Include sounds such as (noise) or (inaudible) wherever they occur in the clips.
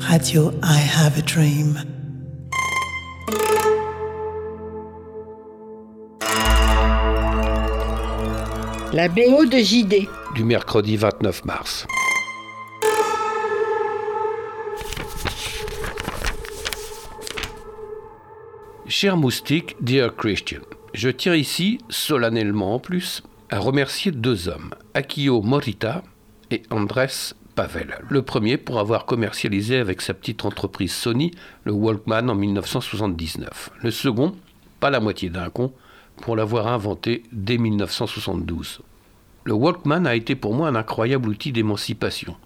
Radio I Have a Dream. La BO de JD. Du mercredi 29 mars. Cher moustique, dear Christian, je tiens ici, solennellement en plus, à remercier deux hommes, Akio Morita et Andrés Pavel. Le premier pour avoir commercialisé avec sa petite entreprise Sony le Walkman en 1979. Le second, pas la moitié d'un con, pour l'avoir inventé dès 1972. Le Walkman a été pour moi un incroyable outil d'émancipation.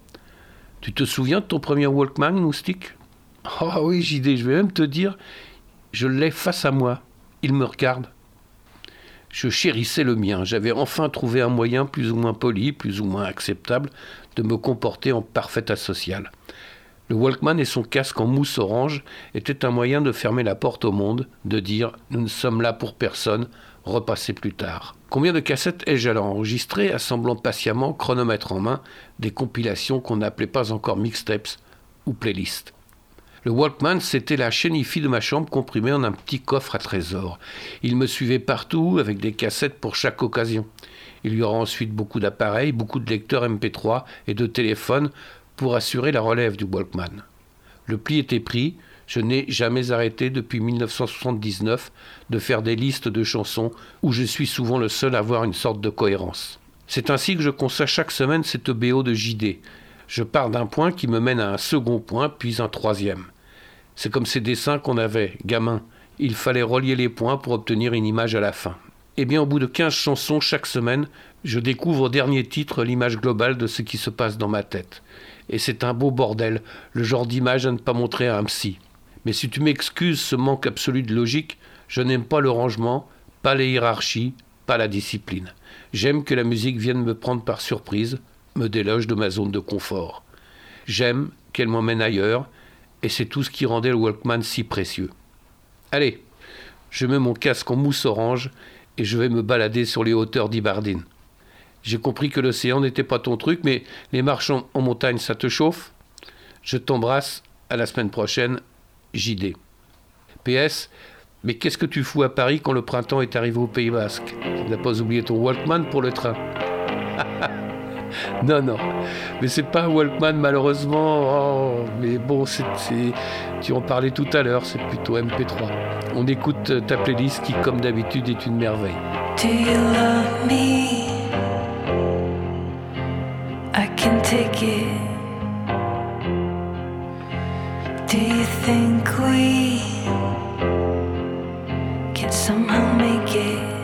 Tu te souviens de ton premier Walkman, moustique? Oh oui, JD, je vais même te dire, je l'ai face à moi. Il me regarde. Je chérissais le mien. J'avais enfin trouvé un moyen plus ou moins poli, plus ou moins acceptable, de me comporter en parfait asocial. Le Walkman et son casque en mousse orange étaient un moyen de fermer la porte au monde, de dire Nous ne sommes là pour personne, repassez plus tard. Combien de cassettes ai-je alors enregistrées, assemblant patiemment, chronomètre en main, des compilations qu'on n'appelait pas encore mixtapes ou playlists? Le Walkman, c'était la chénifie de ma chambre comprimée en un petit coffre à trésor. Il me suivait partout avec des cassettes pour chaque occasion. Il y aura ensuite beaucoup d'appareils, beaucoup de lecteurs MP3 et de téléphones pour assurer la relève du Walkman. Le pli était pris, je n'ai jamais arrêté depuis 1979 de faire des listes de chansons où je suis souvent le seul à avoir une sorte de cohérence. C'est ainsi que je conçois chaque semaine cette BO de JD, je pars d'un point qui me mène à un second point, puis un troisième. C'est comme ces dessins qu'on avait, gamin. Il fallait relier les points pour obtenir une image à la fin. Eh bien, au bout de 15 chansons chaque semaine, je découvre au dernier titre l'image globale de ce qui se passe dans ma tête. Et c'est un beau bordel, le genre d'image à ne pas montrer à un psy. Mais si tu m'excuses ce manque absolu de logique, je n'aime pas le rangement, pas les hiérarchies, pas la discipline. J'aime que la musique vienne me prendre par surprise, me déloge de ma zone de confort. J'aime qu'elle m'emmène ailleurs, et c'est tout ce qui rendait le Walkman si précieux. Allez, je mets mon casque en mousse orange et je vais me balader sur les hauteurs d'Ibardine. J'ai compris que l'océan n'était pas ton truc, mais les marches en, montagne, ça te chauffe? Je t'embrasse, à la semaine prochaine, JD. PS, mais qu'est-ce que tu fous à Paris quand le printemps est arrivé au Pays Basque? Tu n'as pas oublié ton Walkman pour le train? (laughs) non, non. Mais c'est pas Walkman, malheureusement. Oh, mais bon, c'est, tu en parlais tout à l'heure, c'est plutôt MP3. On écoute ta playlist qui, comme d'habitude, est une merveille. Do you love me? I can take it. Do you think we can somehow make it?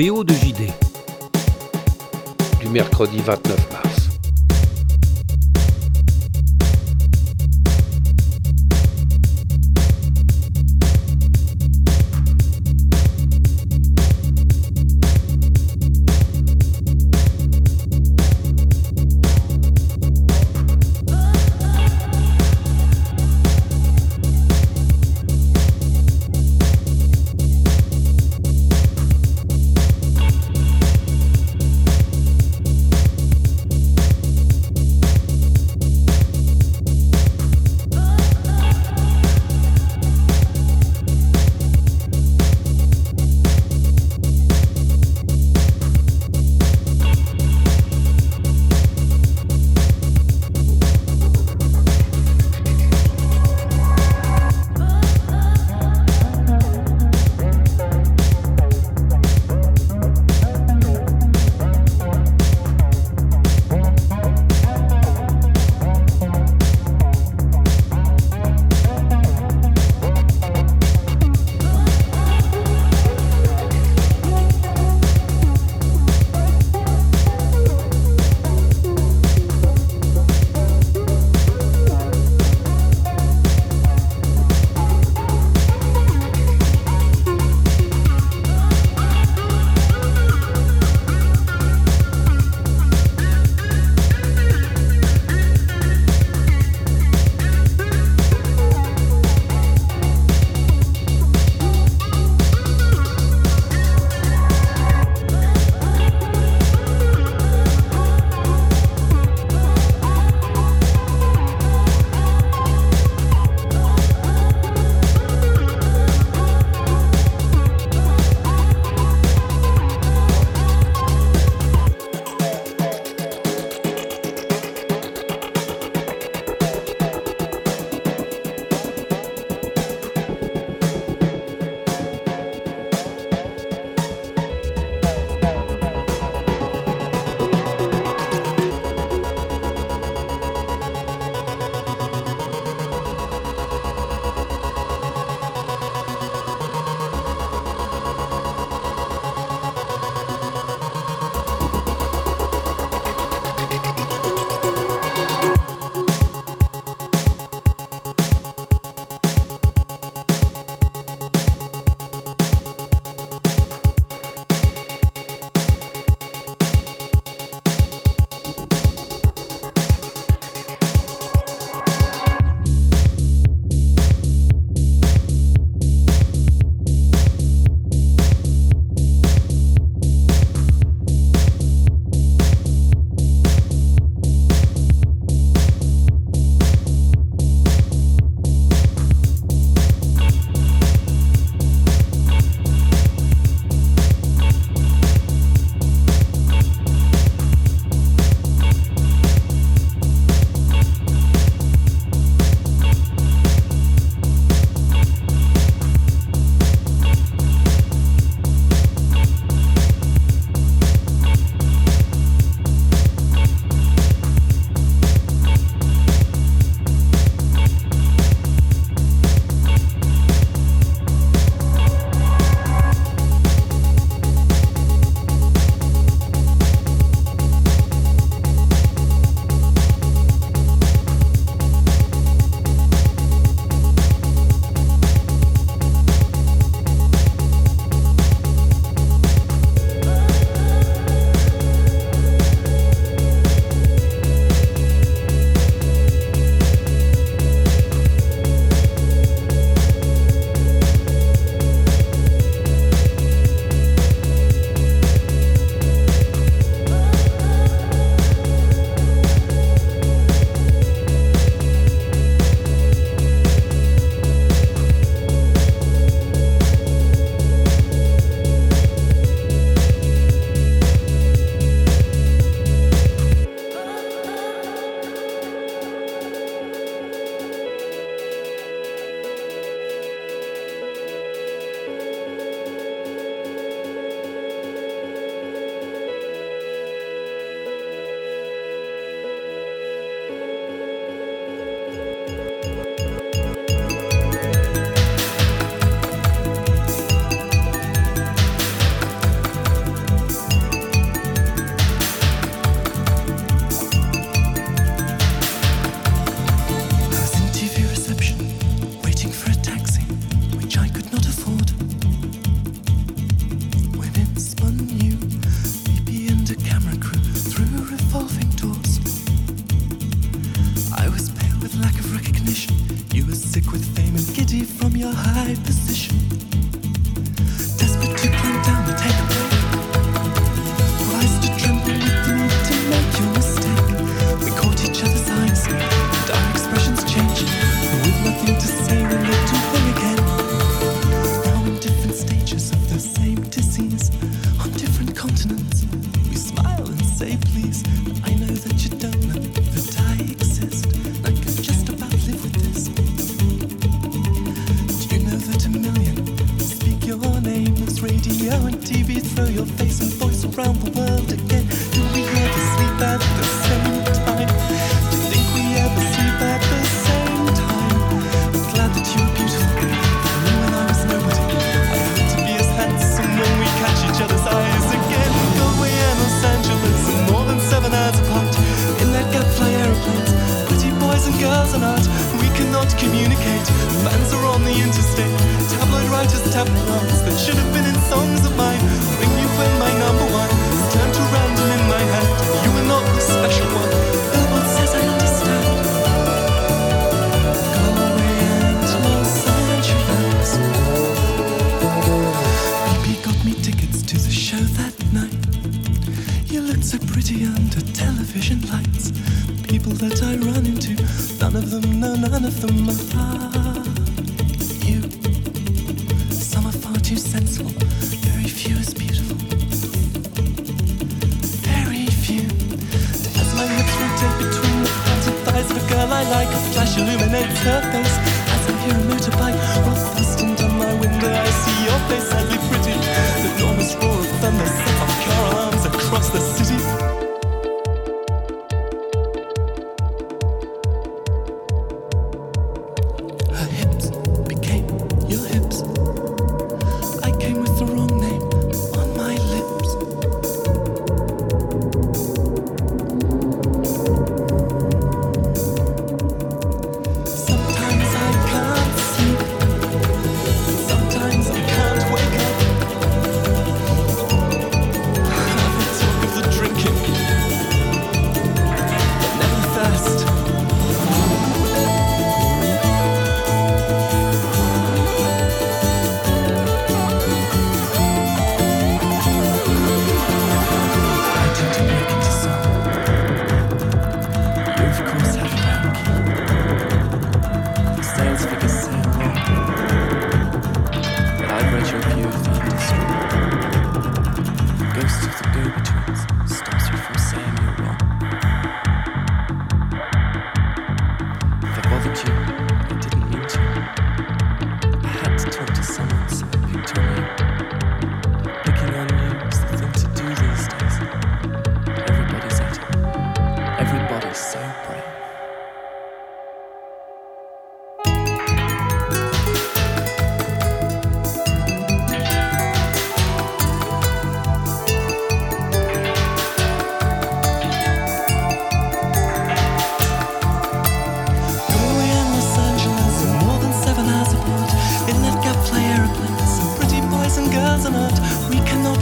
BO de JD. du mercredi 29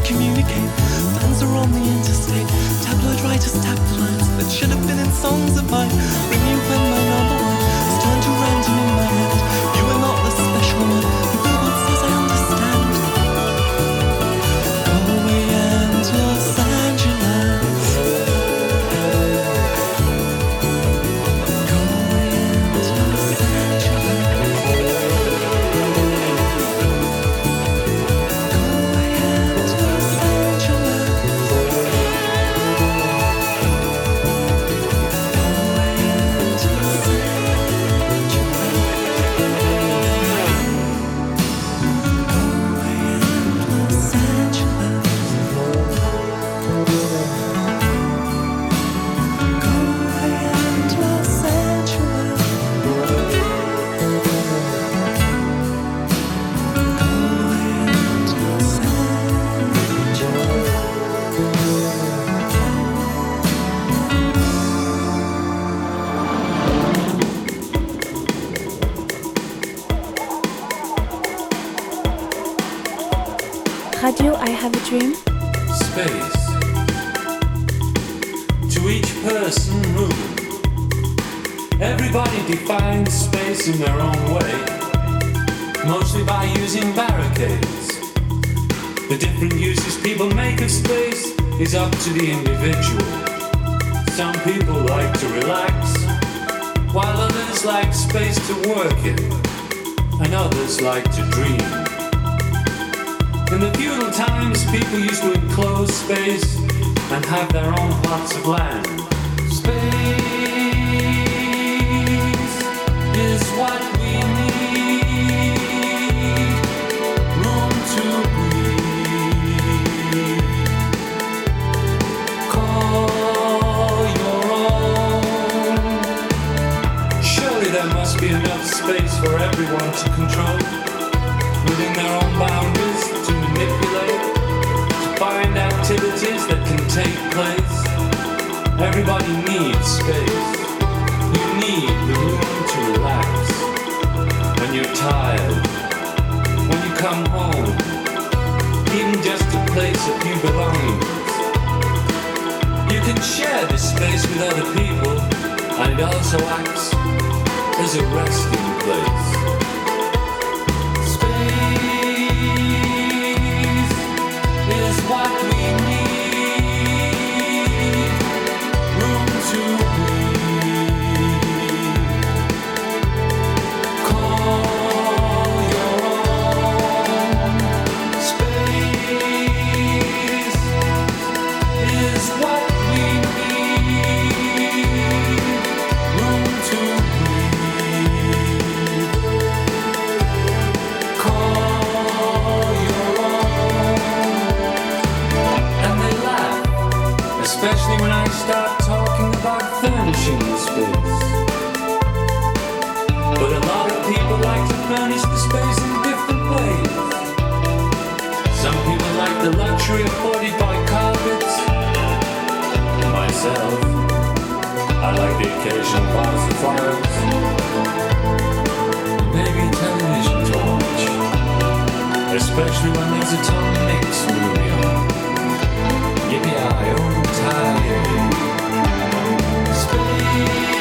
communicate. Fans are on the interstate. Tabloid writers tap the lines that should have been in songs of mine. Bring you the individual. Some people like to relax, while others like space to work in, and others like to dream. In the feudal times, people used to enclose space and have their own plots of land. For everyone to control within their own boundaries to manipulate, to find activities that can take place. Everybody needs space. You need the room to relax. When you're tired, when you come home, even just a place a few belongings. You can share this space with other people, and also acts as a resting place. Especially when I start talking about furnishing the space. But a lot of people like to furnish the space in different ways. Some people like the luxury afforded by carpets. Myself, I like the occasional vase of flowers. Maybe a television torch. Especially when there's a Tom Mix movie on. Yippee-yi, oh, tired. Space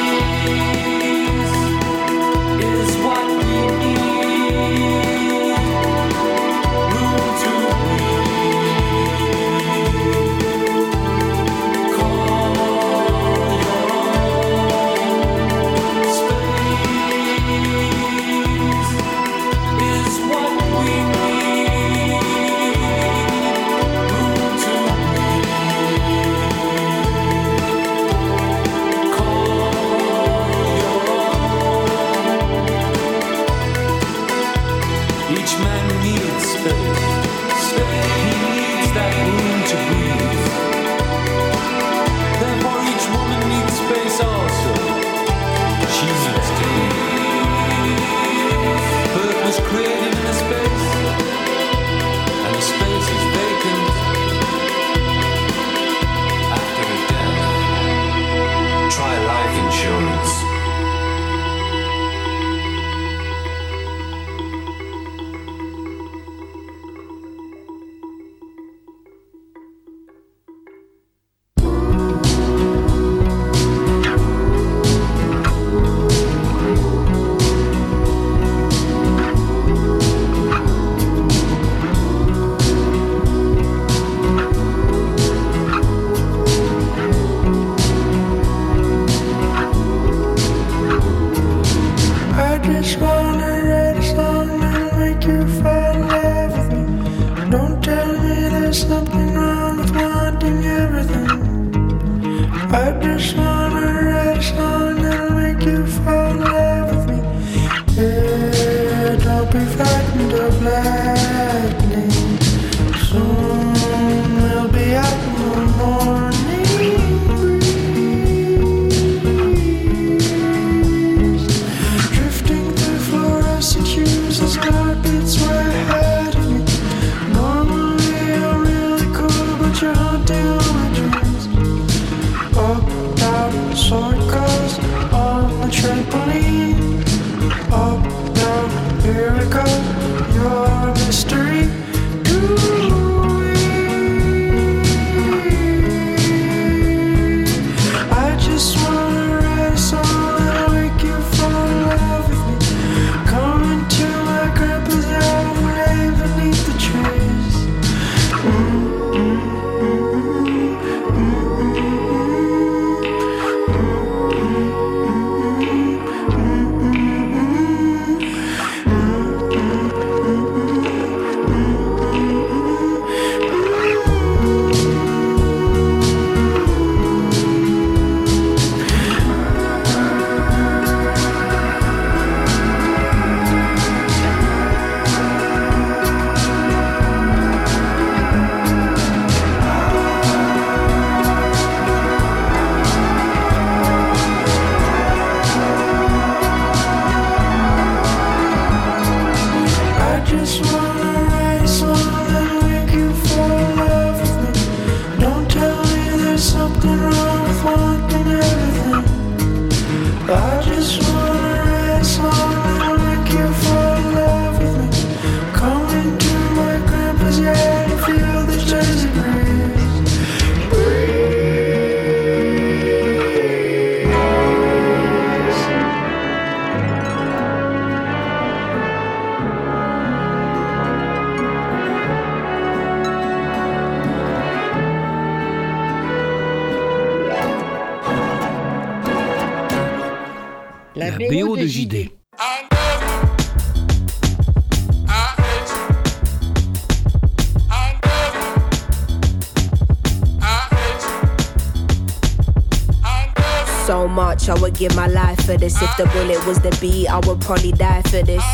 give my life for this. If the bullet was the beat, I would probably die for this.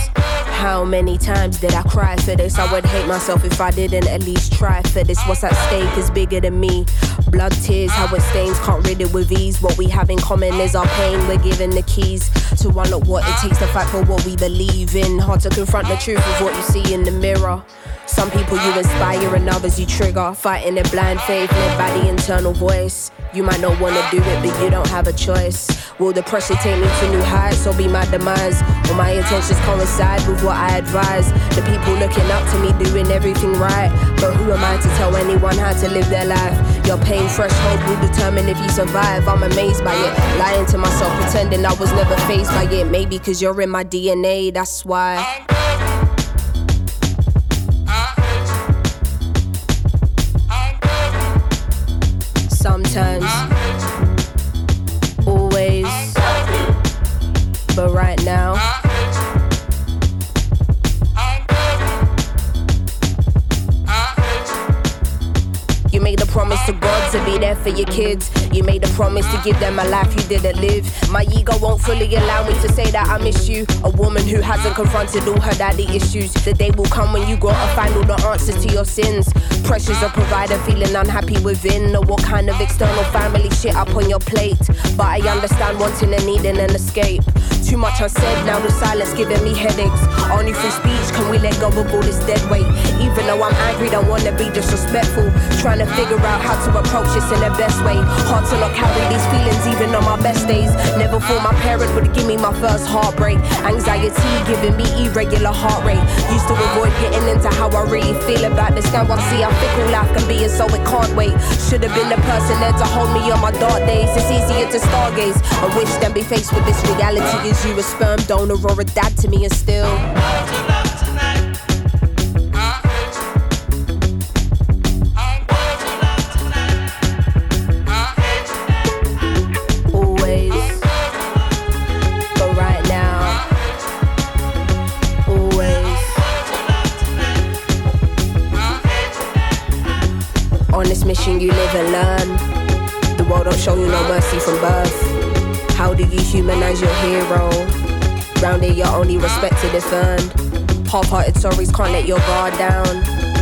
How many times did I cry for this? I would hate myself if I didn't at least try for this. What's at stake is bigger than me. Blood, tears, how it stains, can't rid it with ease. What we have in common is our pain. We're given the keys to unlock what it takes to fight for what we believe in. Hard to confront the truth of what you see in the mirror. Some people you inspire and others you trigger. Fighting in blind faith led by the internal voice. You might not wanna do it, but you don't have a choice. Will the pressure take me to new heights or be my demise? Will my intentions coincide with what I advise? The people looking up to me doing everything right. But who am I to tell anyone how to live their life? Your pain threshold will determine if you survive. I'm amazed by it. Lying to myself, pretending I was never faced by it. Maybe cause you're in my DNA, that's why. To God to be there for your kids. You made a promise to give them a life you didn't live. My ego won't fully allow me to say that I miss you. A woman who hasn't confronted all her daddy issues. The day will come when you gotta find all the answers to your sins. Pressures of provider, feeling unhappy within. Or what kind of external family shit up on your plate. But I understand wanting and needing an escape. Too much unsaid, now the silence giving me headaches. Only through speech can we let go of all this dead weight. Even though I'm angry, don't wanna be disrespectful. Trying to figure out how to approach this in the best way. Hard to not carry these feelings even on my best days. Never thought my parents would give me my first heartbreak. Anxiety giving me irregular heart rate. Used to avoid getting into how I really feel about this. Now I see how fickle life can be, and so it can't wait. Should have been the person there to hold me on my dark days. It's easier to stargaze. I wish than be faced with this reality. Is you a sperm donor or a dad to me, and still. Always, but right now, always. On this mission, you live and learn. The world don't show you no mercy from birth. Do you humanize your hero? Round here, you're only respected if earned. Half-hearted sorries can't let your guard down.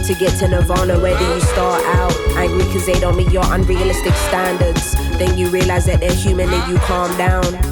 To get to Nirvana, where do you start out? Angry cause they don't meet your unrealistic standards. Then you realize that they're human and you calm down.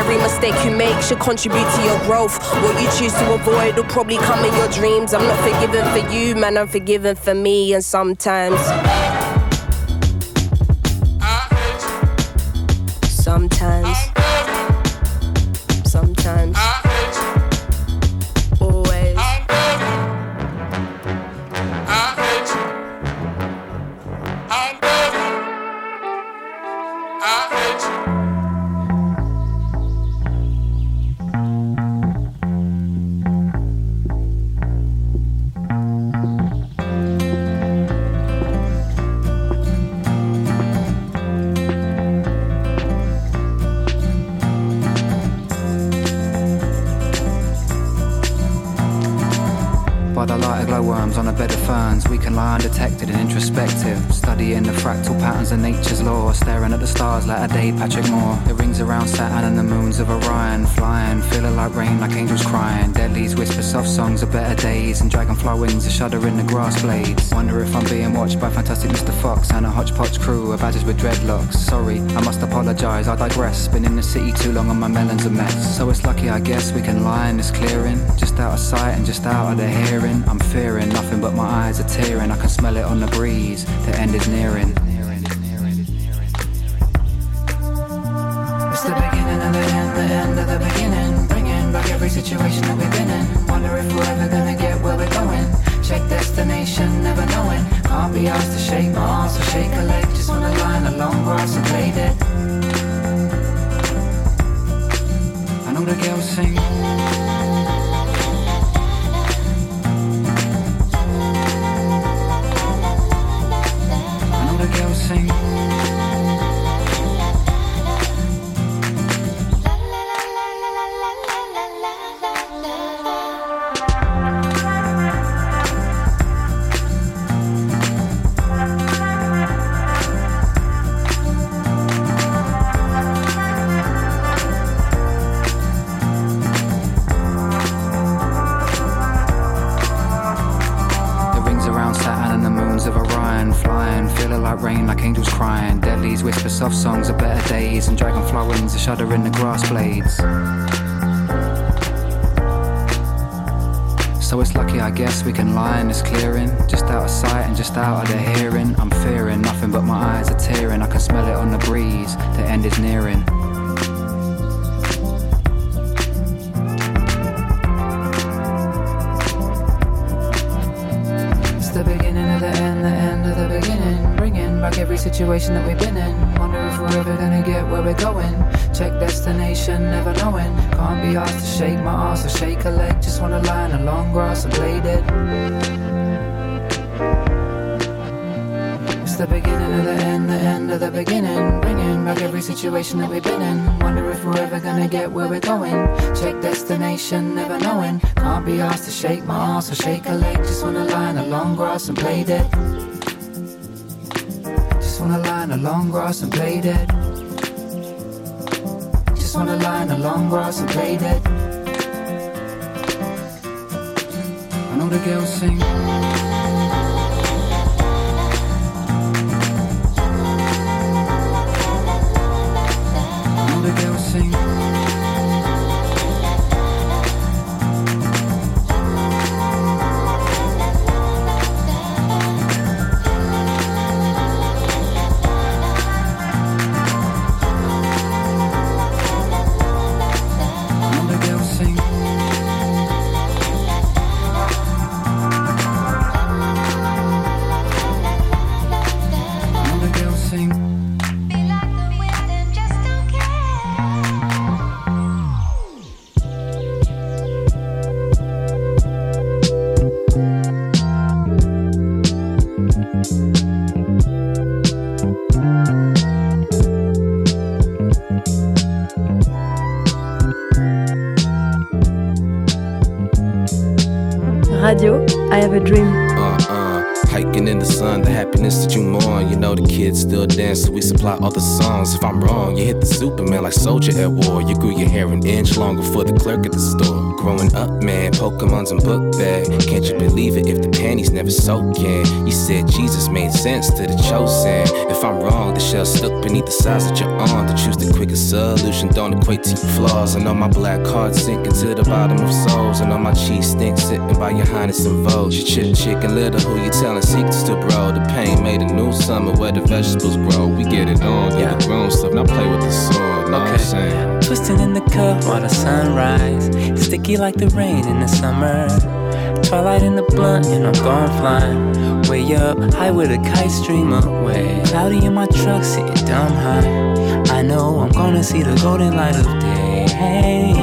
Mistake you make should contribute to your growth. What you choose to avoid will probably come in your dreams. I'm not forgiven for you, man, I'm forgiven for me, and. Sometimes. Sometimes. Introspective. Studying the fractal patterns of nature's law, staring at the stars like a day Patrick Moore. The rings around Saturn and the moons of Orion, flying, feeling like rain, like angels crying. Deadlies whisper soft songs of better days, and dragonfly wings a shudder in the grass blades. Wonder if I'm being watched by fantastic Mr. Fox and a hodgepodge crew of badgers with dreadlocks. Sorry, I must apologise, I digress. Been in the city too long and my melon's a mess. So it's lucky, I guess, we can lie in this clearing, just out of sight and just out of the hearing. I'm fearing nothing but my eyes are tearing. I can smell it on the breeze. The end is nearing. Situation ass or shake a leg. Just wanna lie in the long grass and play dead. It's the beginning of the end, the end of the beginning. Bringing back every situation that we've been in. Wonder if we're ever gonna get where we're going. Check destination, never knowing. Can't be asked to shake my ass or shake a leg. Just wanna lie in the long grass and play dead. Just wanna lie in the long grass and play dead. Just wanna lie in the long grass and play dead. The girls sing. The girls sing. Have a dream. Uh, uh, hiking in the sun, the happiness that you mourn. Know the kids still dance, so we supply other songs. If I'm wrong, you hit the Superman like soldier at war. You grew your hair an inch longer for the clerk at the store. Growing up, man, Pokemon's and book bag. Can't you believe it if the panties never soaking? You said Jesus made sense to the chosen. If I'm wrong, the shell stuck beneath the size that you're on. To choose the quickest solution don't equate to your flaws. And on my black card sinking to the bottom of souls. And on my cheese stink sitting by your highness and vogue. You chicken little, who you telling secrets to, bro? The pain made a new summer where the vegetables grow. We get it on, yeah. the grown stuff. Now play with the sword, know what I'm saying? Twisting in the cup while the sunrise. Sticky like the rain in the summer. Twilight in the blunt and I'm gone flying. Way up, high with a kite stream away. Cloudy in my truck, sitting dumb high. I know I'm gonna see the golden light of day. Hey,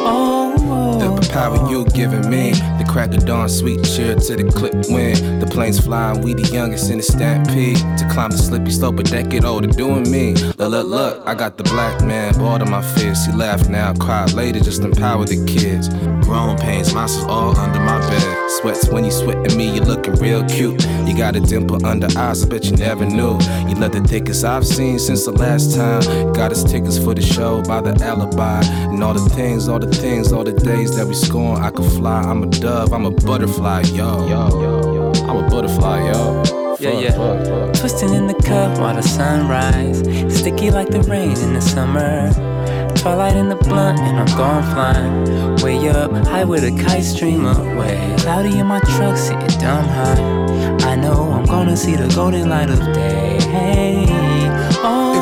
oh, The power you're giving me, oh. Crack of dawn, sweet cheer to the clip wind. The planes flying, we the youngest in the stampede. To climb the slippy slope, a decade older, doing me. Look, look, look, I got the black man, bought on my fist. He laughed now, cried later, just empower the kids. Grown pains, monsters all under my bed. Sweats when you sweat at me, you looking real cute. You got a dimple under eyes, I bet you never knew. You love the thickest I've seen since the last time. Got us tickets for the show by the alibi. And all the things, all the things, all the days that we scorn. I could fly, I'm a dove, I'm a butterfly, yo. Yo, yo, yo. I'm a butterfly, yo. Yeah, Fuck, yeah. fuck, fuck. Twisting in the cup while the sun sunrise. Sticky like the rain in the summer. Twilight in the blunt and I'm gone flying. Way up, high with a kite stream away. Cloudy in my truck, sitting dumb high. I know I'm gonna see the golden light of day. Hey,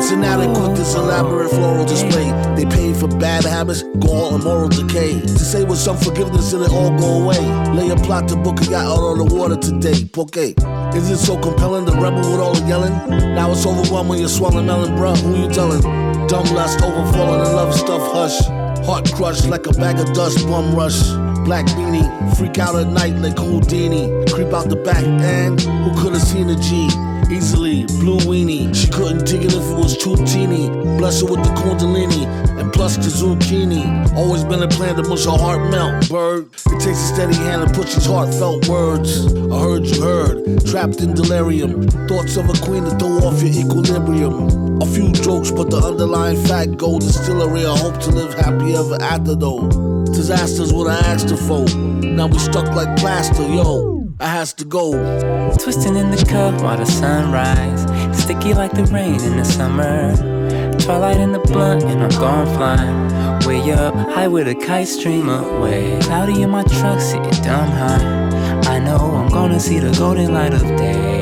oh, It's inadequate, this elaborate floral display. They pay for bad habits, gall, and moral decay. To say with some forgiveness, and it'll all go away. Lay a plot to book a yacht out on the water today. Porque. Is it so compelling, the rebel with all the yelling? Now it's overwhelmed when you're swallowing melon, bruh. Who you telling? Dumb lust, overfalling in love stuff, hush. Heart crushed like a bag of dust, bum rush. Black beanie, freak out at night like Houdini. Creep out the back and who could have seen a G? Easily, blue weenie. She couldn't dig it if it was too teeny. Bless her with the kundalini and plus the zucchini. Always been a plan to mush her heart melt, bird. It takes a steady hand to push these heartfelt words. I heard you heard, trapped in delirium. Thoughts of a queen to throw off your equilibrium. A few jokes, but the underlying fact gold is still a real hope to live happy ever after though. Disasters what I asked her for. Now we stuck like plaster, yo. I has to go. Twisting in the cup while the sunrise. Sticky like the rain in the summer. Twilight in the blunt and I'm gone flying. Way up, high with a kite stream away. Cloudy in my truck, sitting dumb high. I know I'm gonna see the golden light of day.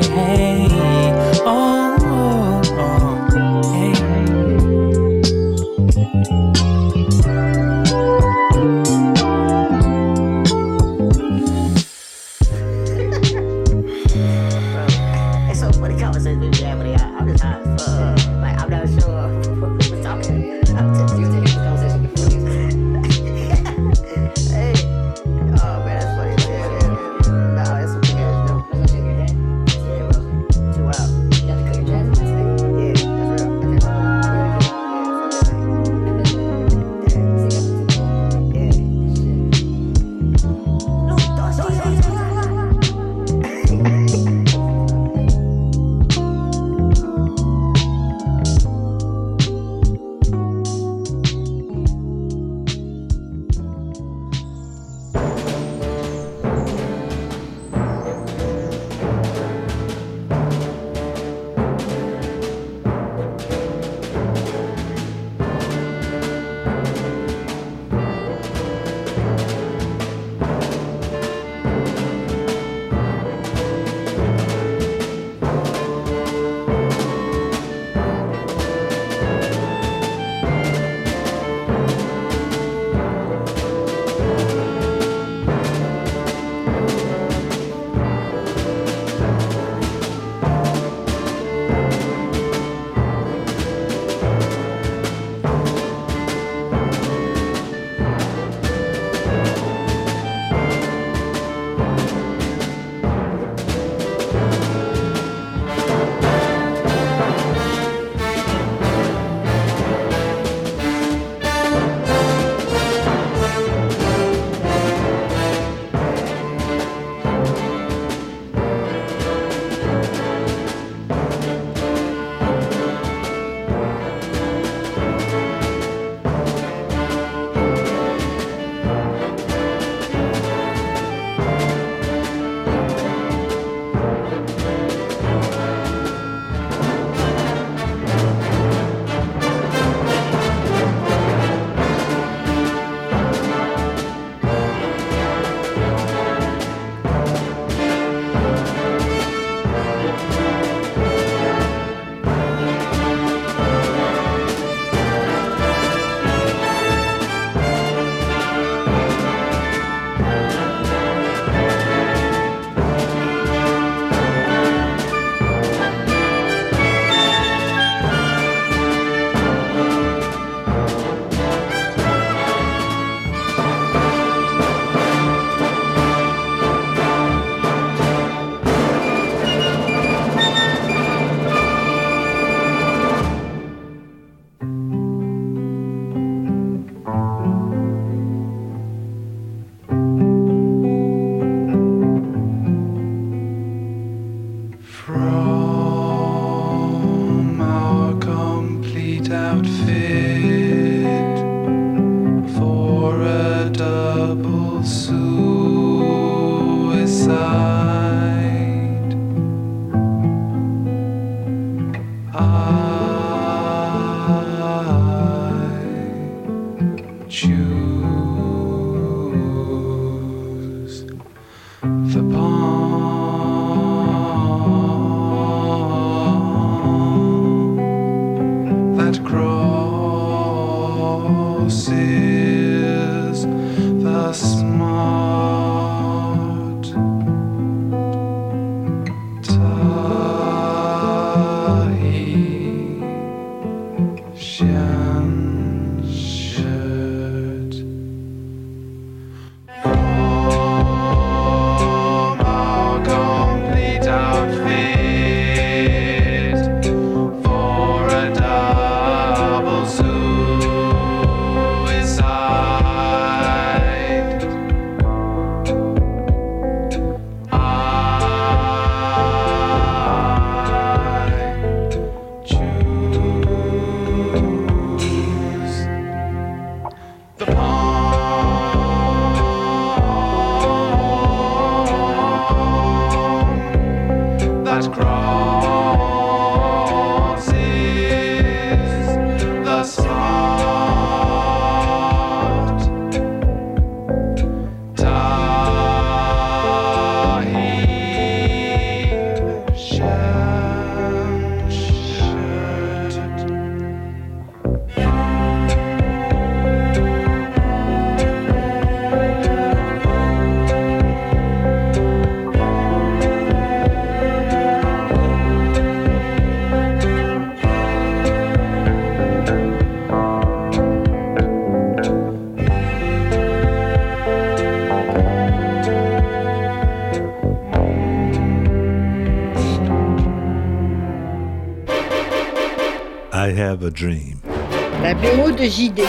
JD.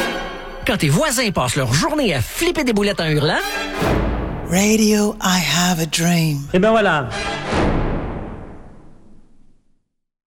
Quand tes voisins passent leur journée à flipper des boulettes en hurlant. Radio I Have a Dream. Et ben voilà.